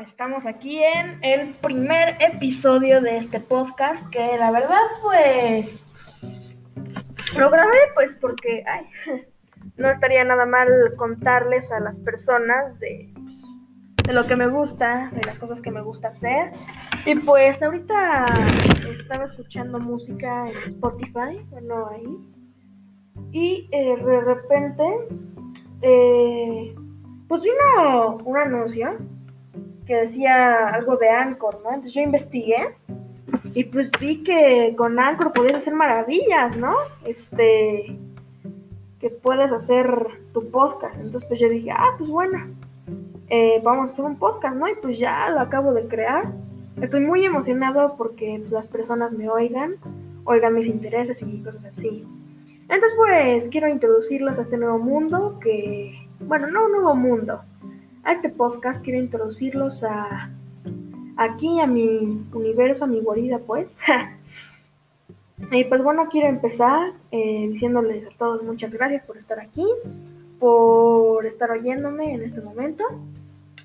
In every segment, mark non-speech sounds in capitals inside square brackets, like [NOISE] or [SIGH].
estamos aquí en el primer episodio de este podcast que la verdad pues lo grabé pues porque [LAUGHS] no estaría nada mal contarles a las personas de, pues, de lo que me gusta, de las cosas que me gusta hacer. Y pues ahorita estaba escuchando música en Spotify, bueno ahí, y eh, de repente eh, pues vino un anuncio decía algo de Anchor, ¿no? Entonces yo investigué y pues vi que con Anchor podías hacer maravillas, ¿no? Este, que puedes hacer tu podcast. Entonces pues yo dije, ah, pues bueno, eh, vamos a hacer un podcast, ¿no? Y pues ya lo acabo de crear. Estoy muy emocionado porque pues, las personas me oigan, oigan mis intereses y cosas así. Entonces pues quiero introducirlos a este nuevo mundo que, bueno, no un nuevo mundo, a este podcast quiero introducirlos a aquí a mi universo, a mi guarida, pues. [LAUGHS] y pues bueno, quiero empezar eh, diciéndoles a todos muchas gracias por estar aquí, por estar oyéndome en este momento.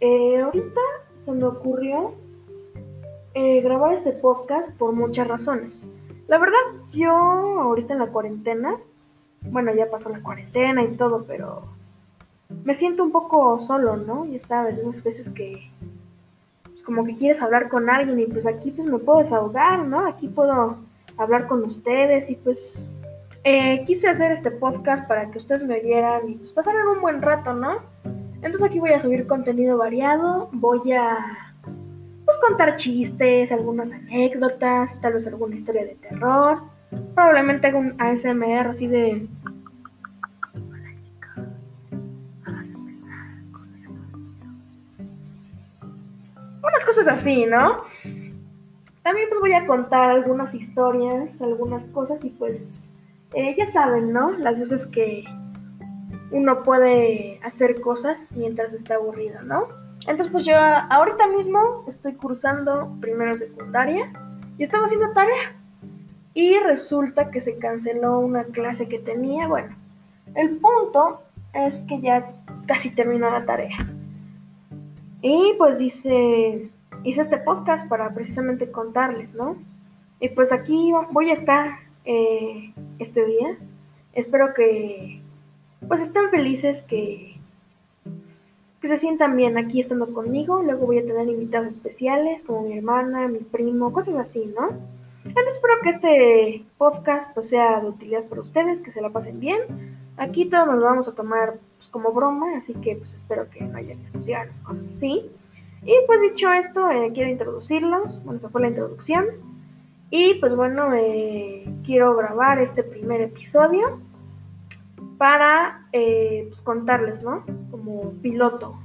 Eh, ahorita se me ocurrió eh, grabar este podcast por muchas razones. La verdad, yo ahorita en la cuarentena, bueno, ya pasó la cuarentena y todo, pero me siento un poco solo, ¿no? Ya sabes, unas veces que pues, como que quieres hablar con alguien y pues aquí pues me puedo desahogar, ¿no? Aquí puedo hablar con ustedes y pues eh, quise hacer este podcast para que ustedes me oyeran y pues pasaran un buen rato, ¿no? Entonces aquí voy a subir contenido variado, voy a pues contar chistes, algunas anécdotas, tal vez alguna historia de terror, probablemente haga un ASMR así de cosas así, ¿no? También pues voy a contar algunas historias, algunas cosas y pues eh, ya saben, ¿no? Las veces que uno puede hacer cosas mientras está aburrido, ¿no? Entonces pues yo ahorita mismo estoy cursando primero secundaria y estaba haciendo tarea y resulta que se canceló una clase que tenía, bueno, el punto es que ya casi terminó la tarea. Y pues dice, hice este podcast para precisamente contarles, ¿no? Y pues aquí voy a estar eh, este día. Espero que pues estén felices, que, que se sientan bien aquí estando conmigo. Luego voy a tener invitados especiales como mi hermana, mi primo, cosas así, ¿no? Entonces espero que este podcast pues, sea de utilidad para ustedes, que se la pasen bien. Aquí todos nos vamos a tomar pues, como broma, así que pues espero que no haya discusiones, cosas así. Y pues dicho esto, eh, quiero introducirlos. Bueno, esa fue la introducción. Y pues bueno, eh, quiero grabar este primer episodio para eh, pues, contarles, ¿no? Como piloto.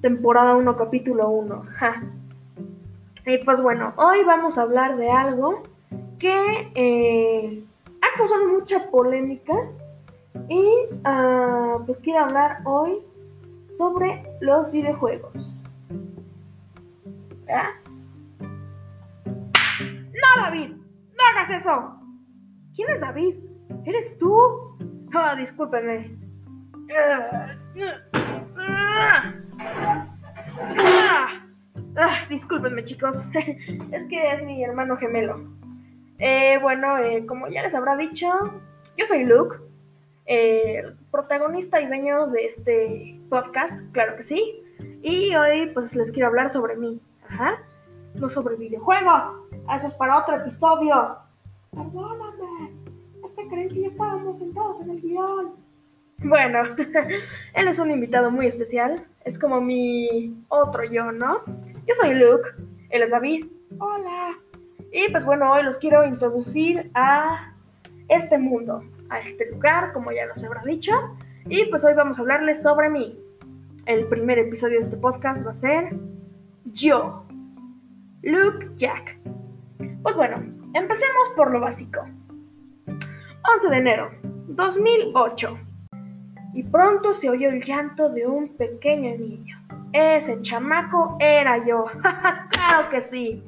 Temporada 1, capítulo 1. Y pues bueno, hoy vamos a hablar de algo que ha causado mucha polémica. Y ah, pues quiero hablar hoy sobre los videojuegos. No, David, no hagas eso. ¿Quién es David? ¿Eres tú? Oh, discúlpeme. Ah, discúlpenme, chicos. [LAUGHS] es que es mi hermano gemelo. Eh, bueno, eh, como ya les habrá dicho, yo soy Luke, eh, protagonista y dueño de este podcast, claro que sí. Y hoy pues les quiero hablar sobre mí. Ajá. No sobre videojuegos. Eso es para otro episodio. Perdóname. Es que creí que ya estábamos sentados en el guion. Bueno, [LAUGHS] él es un invitado muy especial. Es como mi otro yo, ¿no? Yo soy Luke. Él es David. Hola. Y pues bueno, hoy los quiero introducir a este mundo, a este lugar, como ya los habrá dicho. Y pues hoy vamos a hablarles sobre mí. El primer episodio de este podcast va a ser yo, Luke Jack. Pues bueno, empecemos por lo básico. 11 de enero 2008. Y pronto se oyó el llanto de un pequeño niño. Ese chamaco era yo. [LAUGHS] claro que sí.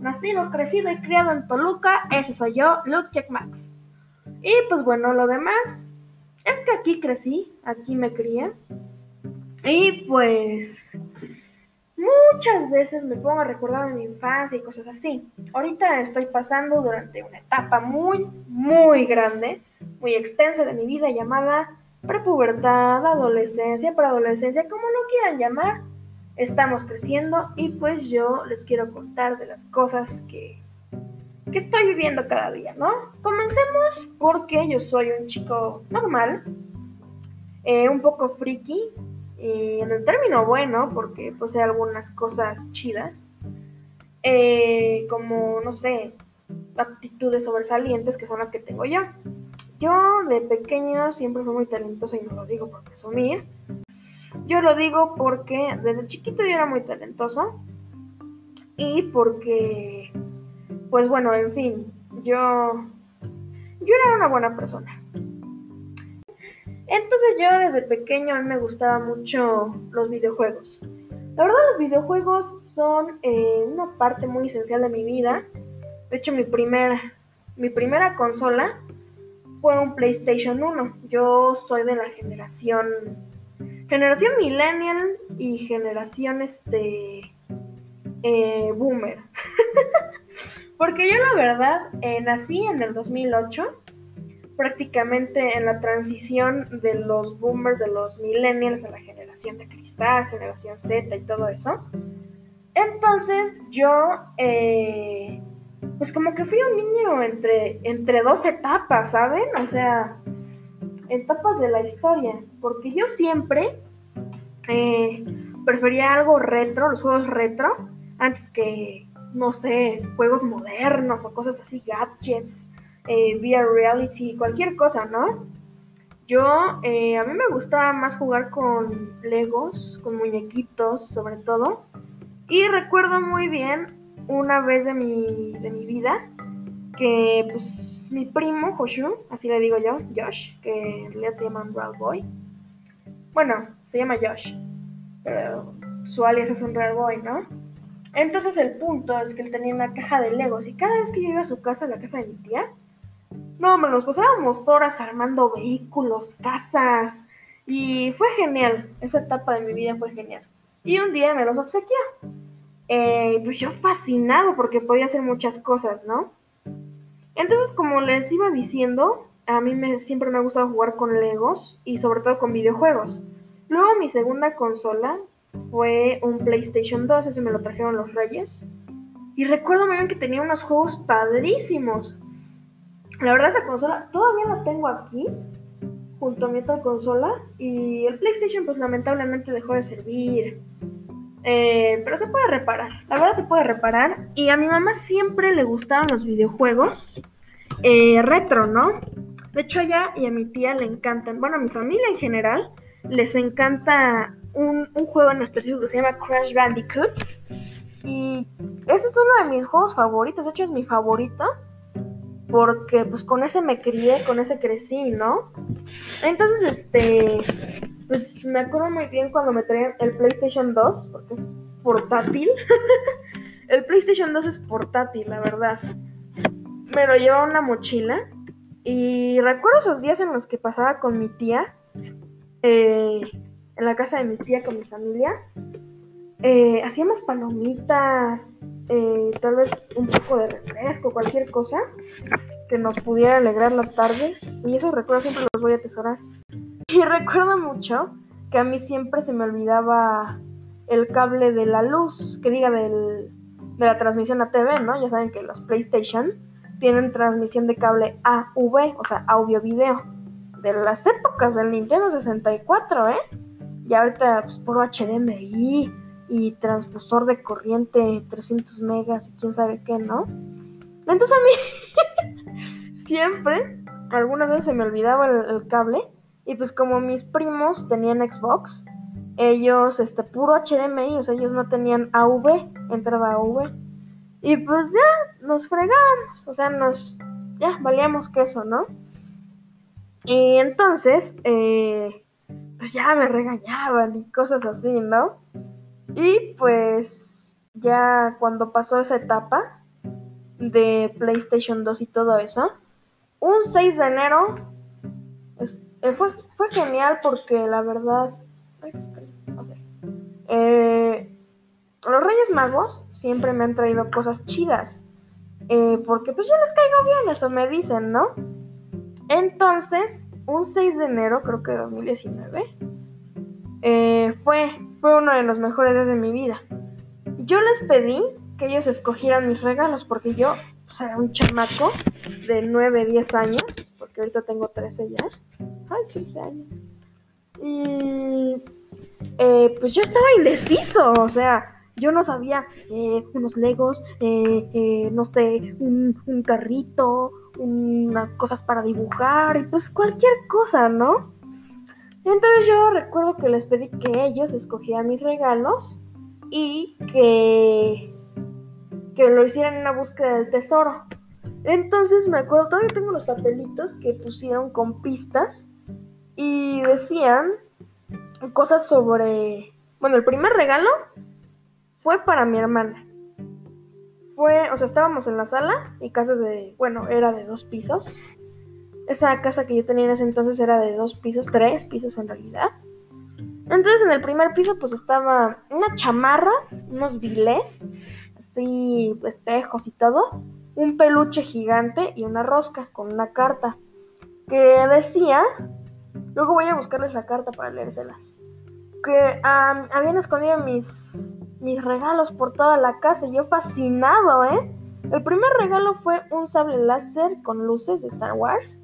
Nacido, crecido y criado en Toluca, ese soy yo, Luke Jack Max. Y pues bueno, lo demás es que aquí crecí, aquí me crié. Y pues muchas veces me pongo a recordar mi infancia y cosas así. Ahorita estoy pasando durante una etapa muy, muy grande, muy extensa de mi vida llamada prepubertad, adolescencia, preadolescencia, como lo quieran llamar. Estamos creciendo y pues yo les quiero contar de las cosas que, que estoy viviendo cada día, ¿no? Comencemos porque yo soy un chico normal, eh, un poco friki, y en el término bueno, porque posee algunas cosas chidas, eh, como, no sé, aptitudes sobresalientes que son las que tengo yo. Yo de pequeño siempre fui muy talentoso y no lo digo por presumir. Yo lo digo porque desde chiquito yo era muy talentoso y porque, pues bueno, en fin, yo, yo era una buena persona. Entonces yo desde pequeño a mí me gustaban mucho los videojuegos. La verdad los videojuegos son eh, una parte muy esencial de mi vida. De hecho mi, primer, mi primera consola fue un PlayStation 1. Yo soy de la generación generación millennial y generación este eh, boomer. [LAUGHS] Porque yo la verdad eh, nací en el 2008, prácticamente en la transición de los boomers, de los millennials a la generación de cristal, generación Z y todo eso. Entonces yo eh, pues como que fui un niño entre, entre dos etapas, ¿saben? O sea, etapas de la historia, porque yo siempre eh, prefería algo retro, los juegos retro, antes que, no sé, juegos modernos o cosas así, gadgets, eh, VR reality, cualquier cosa, ¿no? Yo, eh, a mí me gustaba más jugar con Legos, con muñequitos sobre todo. Y recuerdo muy bien una vez de mi, de mi vida que pues mi primo Joshu, así le digo yo, Josh, que en realidad se llama Real Boy. Bueno, se llama Josh, pero su alias es un Real Boy, ¿no? Entonces el punto es que él tenía una caja de Legos y cada vez que yo iba a su casa, a la casa de mi tía, no, me nos pasábamos horas armando vehículos, casas y fue genial. Esa etapa de mi vida fue genial. Y un día me los obsequió. Eh, pues yo fascinado porque podía hacer muchas cosas, ¿no? Entonces, como les iba diciendo, a mí me, siempre me ha gustado jugar con Legos y sobre todo con videojuegos. Luego mi segunda consola fue un PlayStation 2, ese me lo trajeron los Reyes. Y recuerdo muy bien que tenía unos juegos padrísimos. La verdad esa consola todavía la tengo aquí, junto a mi otra consola. Y el PlayStation pues lamentablemente dejó de servir. Eh, pero se puede reparar, la verdad se puede reparar. Y a mi mamá siempre le gustaban los videojuegos eh, retro, ¿no? De hecho, a ella y a mi tía le encantan, bueno, a mi familia en general, les encanta un, un juego en específico que se llama Crash Bandicoot. Y ese es uno de mis juegos favoritos, de hecho es mi favorito porque pues con ese me crié, con ese crecí, ¿no? Entonces, este, pues me acuerdo muy bien cuando me traían el PlayStation 2, porque es portátil. [LAUGHS] el PlayStation 2 es portátil, la verdad. Me lo llevaba en una mochila y recuerdo esos días en los que pasaba con mi tía, eh, en la casa de mi tía con mi familia. Eh, hacíamos palomitas, eh, tal vez un poco de refresco, cualquier cosa que nos pudiera alegrar la tarde. Y esos recuerdos siempre los voy a atesorar. [LAUGHS] Y recuerdo mucho que a mí siempre se me olvidaba el cable de la luz, que diga del, de la transmisión a TV, ¿no? Ya saben que los PlayStation tienen transmisión de cable AV, o sea, audio-video, de las épocas del Nintendo 64, ¿eh? Y ahorita, pues, puro HDMI y transfusor de corriente 300 megas y quién sabe qué, ¿no? Entonces a mí [LAUGHS] siempre, algunas veces se me olvidaba el, cable y pues como mis primos tenían Xbox, ellos, este, puro HDMI, o sea, ellos no tenían AV, entrada AV. Y pues ya, nos fregábamos, o sea, nos, ya, valíamos queso, ¿no? Y entonces, eh, pues ya me regañaban y cosas así, ¿no? Y pues ya cuando pasó esa etapa de PlayStation 2 y todo eso, un 6 de enero eh, fue, fue genial porque la verdad... Eh, los Reyes Magos siempre me han traído cosas chidas. Eh, porque pues yo les caigo bien, eso me dicen, ¿no? Entonces, un 6 de enero, creo que de 2019, eh, fue, fue uno de los mejores días de mi vida. Yo les pedí que ellos escogieran mis regalos porque yo pues, era un chamaco de 9, 10 años, porque ahorita tengo 13 ya. Ay, 15 años. Y eh, pues yo estaba indeciso, o sea, yo no sabía eh, unos legos, eh, eh, no sé, un, un, carrito, unas cosas para dibujar y pues cualquier cosa, ¿no? Entonces yo recuerdo que les pedí que ellos escogieran mis regalos y que, que lo hicieran en una búsqueda del tesoro. Entonces me acuerdo, todavía tengo los papelitos que pusieron con pistas y decían cosas sobre... Bueno, el primer regalo fue para mi hermana. Fue, o sea, estábamos en la sala y casa de, bueno, era de dos pisos. Esa casa que yo tenía en ese entonces era de dos pisos, tres pisos en realidad. Entonces en el primer piso pues estaba una chamarra, unos bilés, así espejos y todo, un peluche gigante y una rosca con una carta que decía, luego voy a buscarles la carta para leérselas, que habían escondido mis mis regalos por toda la casa. Yo fascinado, ¿eh? El primer regalo fue un sable láser con luces de Star Wars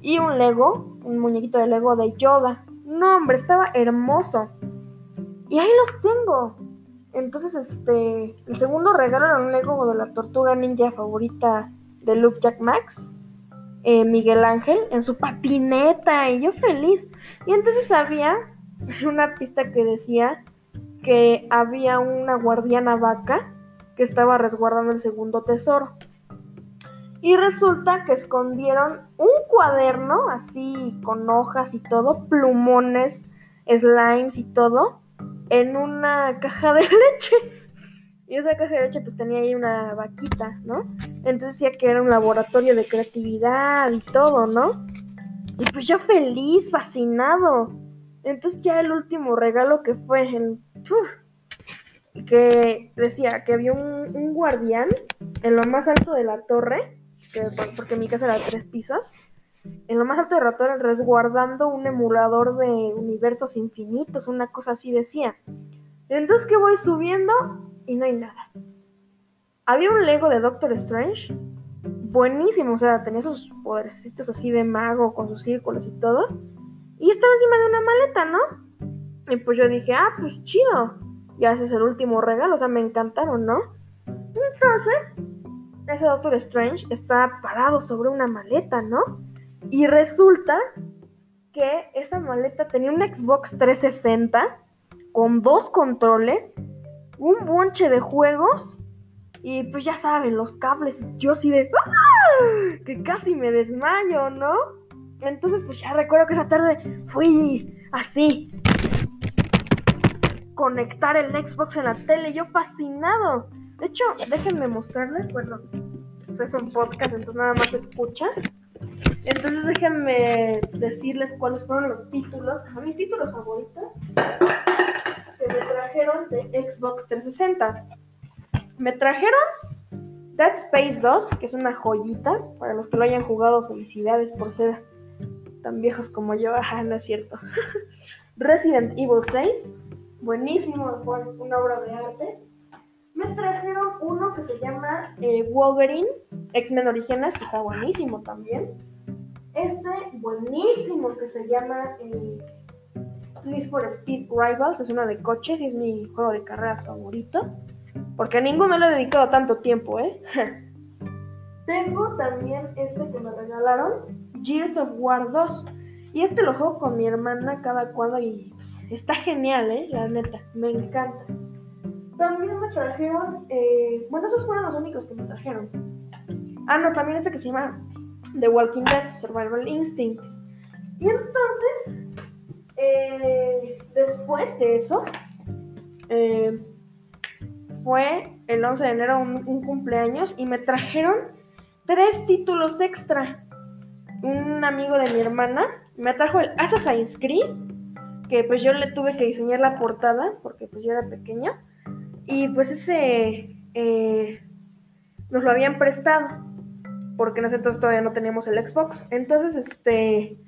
y un Lego, un muñequito de Lego de Yoda. No, hombre, estaba hermoso. Y ahí los tengo. Entonces, este, el segundo regalo era un Lego de la tortuga ninja favorita de Luke Jack Max, eh, Miguel Ángel, en su patineta, y yo feliz. Y entonces había [LAUGHS] una pista que decía que había una guardiana vaca que estaba resguardando el segundo tesoro. Y resulta que escondieron un cuaderno así con hojas y todo, plumones, slimes y todo, en una caja de [LAUGHS] leche. Y esa caja de leche pues tenía ahí una vaquita, ¿no? Entonces decía que era un laboratorio de creatividad y todo, ¿no? Y pues yo feliz, fascinado. Entonces ya el último regalo que fue el que decía que había un, guardián en lo más alto de la torre, porque mi casa era de tres pisos, en lo más alto de la torre resguardando un emulador de universos infinitos, una cosa así decía. Entonces que voy subiendo y no hay nada. Había un Lego de Doctor Strange, buenísimo, o sea, tenía sus podercitos así de mago con sus círculos y todo. Y estaba encima de una maleta, ¿no? Y pues yo dije, ah, pues chido. Ya ese es el último regalo, o sea, me encantaron, ¿no? Entonces, ese Doctor Strange está parado sobre una maleta, ¿no? Y resulta que esa maleta tenía un Xbox 360 con dos controles, un bonche de juegos y pues ya saben, los cables, yo así de ¡Ah! que casi me desmayo, ¿no? Entonces pues ya recuerdo que esa tarde fui así conectar el Xbox en la tele. Yo fascinado. De hecho, déjenme mostrarles. Bueno, pues es un podcast, entonces nada más escucha. Entonces déjenme decirles cuáles fueron los títulos, que son mis títulos favoritos, que me trajeron de Xbox 360. Me trajeron Dead Space 2, que es una joyita. Para los que lo hayan jugado, felicidades por ser tan viejos como yo. Ajá, [LAUGHS] no es cierto. [LAUGHS] Resident Evil 6, buenísimo, fue una obra de arte. Me trajeron uno que se llama eh, Wolverine, X-Men Orígenes, que está buenísimo también. Este buenísimo que se llama eh, Need for Speed Rivals, es uno de coches y es mi juego de carreras favorito. Porque a ninguno le he dedicado tanto tiempo, ¿eh? [LAUGHS] Tengo también este que me regalaron, Gears of War 2. Y este lo juego con mi hermana cada cuando y pues, está genial, ¿eh? La neta, me encanta. También me trajeron, eh, bueno, esos fueron los únicos que me trajeron. Ah, no, también este que se llama The Walking Dead, Survival Instinct. Y entonces, eh, después de eso, eh, fue el 11 de enero un cumpleaños y me trajeron tres títulos extra. Un amigo de mi hermana me trajo el Assassin's Creed, que pues yo le tuve que diseñar la portada, porque pues yo era pequeña. Y pues ese eh, nos lo habían prestado, porque en ese entonces todavía no teníamos el Xbox. Entonces, este,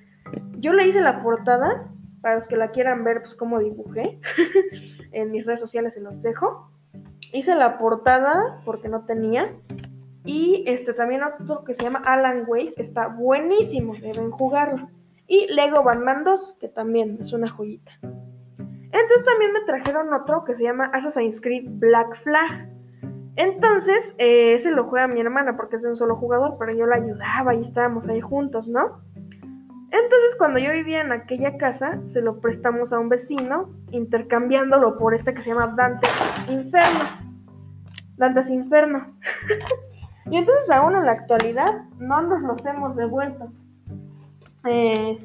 yo le hice la portada, para los que la quieran ver, pues cómo dibujé. [LAUGHS] en mis redes sociales se los dejo. Hice la portada porque no tenía. Y este también otro que se llama Alan Wake, que está buenísimo, deben jugarlo. Y Lego Batman 2, que también es una joyita. Entonces también me trajeron otro que se llama Assassin's Creed Black Flag. Entonces, eh, ese lo juega mi hermana porque es un solo jugador, pero yo la ayudaba y estábamos ahí juntos, ¿no? Entonces, cuando yo vivía en aquella casa, se lo prestamos a un vecino, intercambiándolo por este que se llama Dante Inferno. Dante's Inferno. [LAUGHS] y entonces, aún en la actualidad, no nos los hemos devuelto. Eh,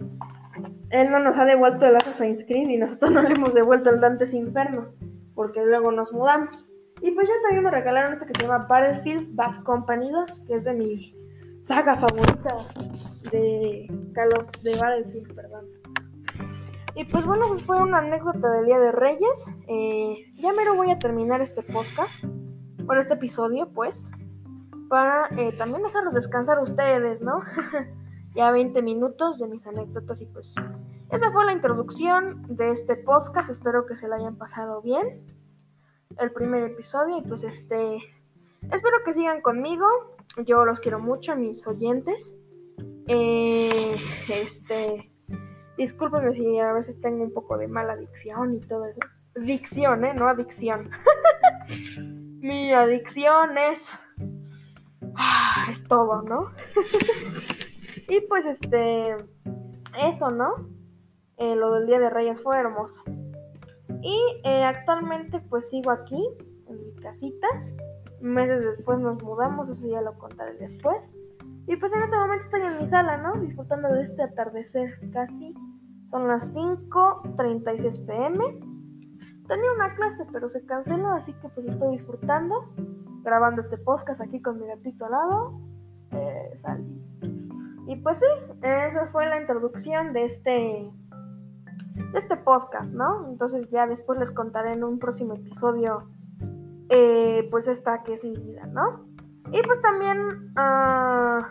él no nos ha devuelto el Assassin's Creed y nosotros [LAUGHS] no le hemos devuelto el Dante's Inferno, porque luego nos mudamos. Y pues ya también me regalaron este que se llama Battlefield Bad Company 2, que es de mi saga favorita de de Battlefield, perdón. Y pues bueno, eso fue una anécdota del Día de Reyes. Eh, ya mero voy a terminar este podcast, bueno, este episodio, pues, para eh, también dejarlos descansar ustedes, ¿no? [LAUGHS] ya 20 minutos de mis anécdotas y pues esa fue la introducción de este podcast. Espero que se la hayan pasado bien. El primer episodio y pues este espero que sigan conmigo. Yo los quiero mucho, mis oyentes. Eh, este discúlpenme si a veces tengo un poco de mala dicción y todo eso. Dicción, ¿eh? No adicción. [LAUGHS] Mi adicción es... Ah, es todo, ¿no? [LAUGHS] Y pues este, eso, ¿no? Eh, lo del Día de Reyes fue hermoso. Y eh, actualmente pues sigo aquí, en mi casita. Meses después nos mudamos, eso ya lo contaré después. Y pues en este momento estoy en mi sala, ¿no? Disfrutando de este atardecer casi. Son las 5.36 pm. Tenía una clase, pero se canceló, así que pues estoy disfrutando, grabando este podcast aquí con mi gatito al lado. Eh, salí y pues sí, esa fue la introducción de este, de este podcast, ¿no? Entonces ya después les contaré en un próximo episodio, eh, pues esta que es mi vida, ¿no? Y pues también uh,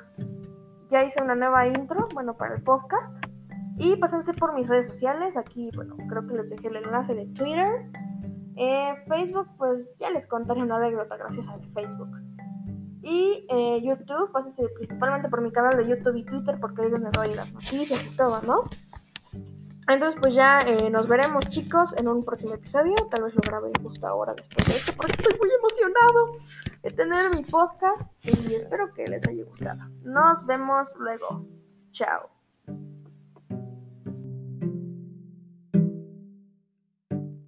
ya hice una nueva intro, bueno, para el podcast. Y pásense por mis redes sociales, aquí, bueno, creo que les dejé el enlace de Twitter. Eh, Facebook, pues ya les contaré una anécdota gracias a Facebook. Y eh, YouTube, pásense principalmente por mi canal de YouTube y Twitter porque ahí donde doy las noticias y todo, ¿no? Entonces, pues ya eh, nos veremos, chicos, en un próximo episodio. Tal vez lo grabe justo ahora después de esto, porque estoy muy emocionado de tener mi podcast y espero que les haya gustado. Nos vemos luego. Chao.